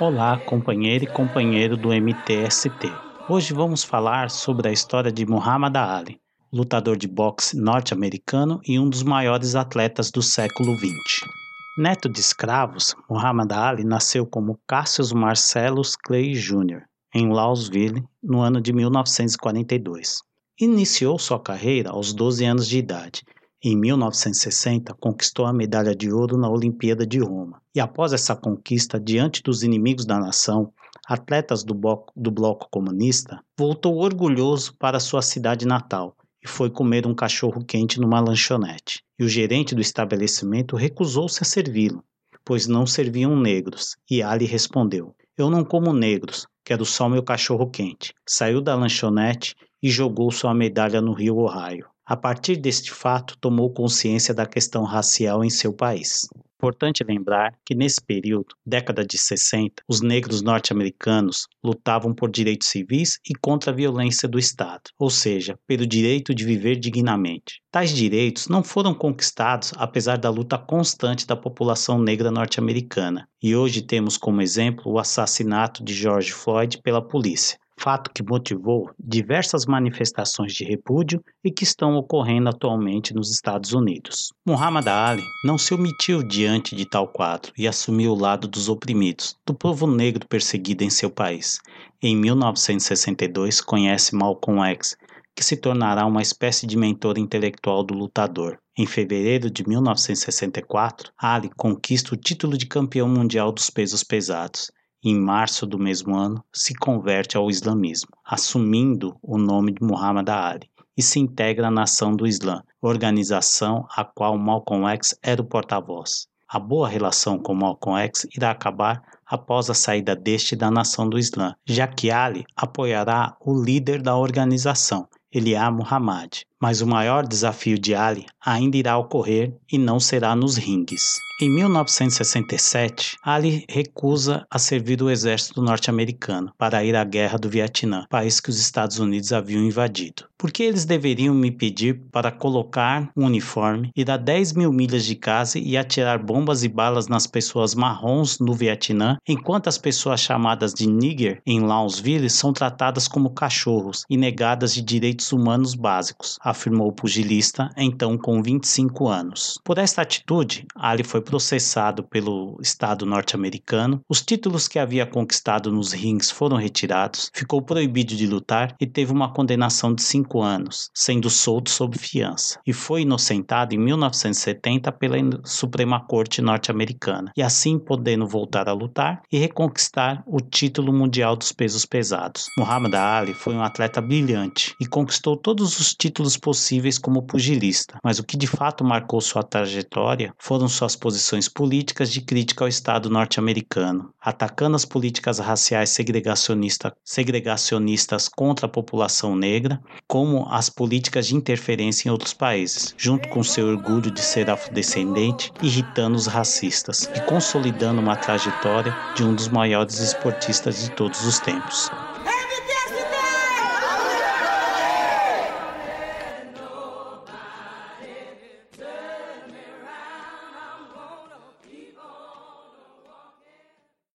Olá, companheiro e companheiro do MTST. Hoje vamos falar sobre a história de Muhammad Ali, lutador de boxe norte-americano e um dos maiores atletas do século XX. Neto de escravos, Muhammad Ali nasceu como Cassius Marcellus Clay Jr., em Louisville, no ano de 1942. Iniciou sua carreira aos 12 anos de idade. Em 1960, conquistou a medalha de ouro na Olimpíada de Roma. E após essa conquista, diante dos inimigos da nação, atletas do bloco, do bloco comunista, voltou orgulhoso para sua cidade natal e foi comer um cachorro quente numa lanchonete. E o gerente do estabelecimento recusou-se a servi-lo, pois não serviam negros. E Ali respondeu: Eu não como negros, quero só meu cachorro quente. Saiu da lanchonete e jogou sua medalha no rio Ohio. A partir deste fato, tomou consciência da questão racial em seu país. Importante lembrar que nesse período, década de 60, os negros norte-americanos lutavam por direitos civis e contra a violência do Estado, ou seja, pelo direito de viver dignamente. Tais direitos não foram conquistados apesar da luta constante da população negra norte-americana, e hoje temos como exemplo o assassinato de George Floyd pela polícia fato que motivou diversas manifestações de repúdio e que estão ocorrendo atualmente nos Estados Unidos. Muhammad Ali não se omitiu diante de tal quadro e assumiu o lado dos oprimidos, do povo negro perseguido em seu país. Em 1962, conhece Malcolm X, que se tornará uma espécie de mentor intelectual do lutador. Em fevereiro de 1964, Ali conquista o título de campeão mundial dos pesos pesados em março do mesmo ano, se converte ao islamismo, assumindo o nome de Muhammad Ali e se integra à Nação do Islã, organização a qual Malcolm X era o porta-voz. A boa relação com Malcolm X irá acabar após a saída deste da Nação do Islã, já que Ali apoiará o líder da organização, Eliá Muhammad. Mas o maior desafio de Ali ainda irá ocorrer e não será nos ringues. Em 1967, Ali recusa a servir o exército norte-americano para ir à guerra do Vietnã, país que os Estados Unidos haviam invadido. Por que eles deveriam me pedir para colocar um uniforme, ir a 10 mil milhas de casa e atirar bombas e balas nas pessoas marrons no Vietnã, enquanto as pessoas chamadas de nigger em Louisville são tratadas como cachorros e negadas de direitos humanos básicos, afirmou o pugilista, então com 25 anos. Por esta atitude, Ali foi processado pelo Estado norte-americano, os títulos que havia conquistado nos rings foram retirados, ficou proibido de lutar e teve uma condenação de cinco anos, sendo solto sob fiança, e foi inocentado em 1970 pela Suprema Corte norte-americana, e assim podendo voltar a lutar e reconquistar o título mundial dos pesos pesados. Muhammad Ali foi um atleta brilhante e conquistou todos os títulos possíveis como pugilista, mas o que de fato marcou sua trajetória foram suas posições políticas de crítica ao Estado norte-americano, atacando as políticas raciais segregacionista, segregacionistas contra a população negra, como as políticas de interferência em outros países, junto com seu orgulho de ser afrodescendente, irritando os racistas e consolidando uma trajetória de um dos maiores esportistas de todos os tempos.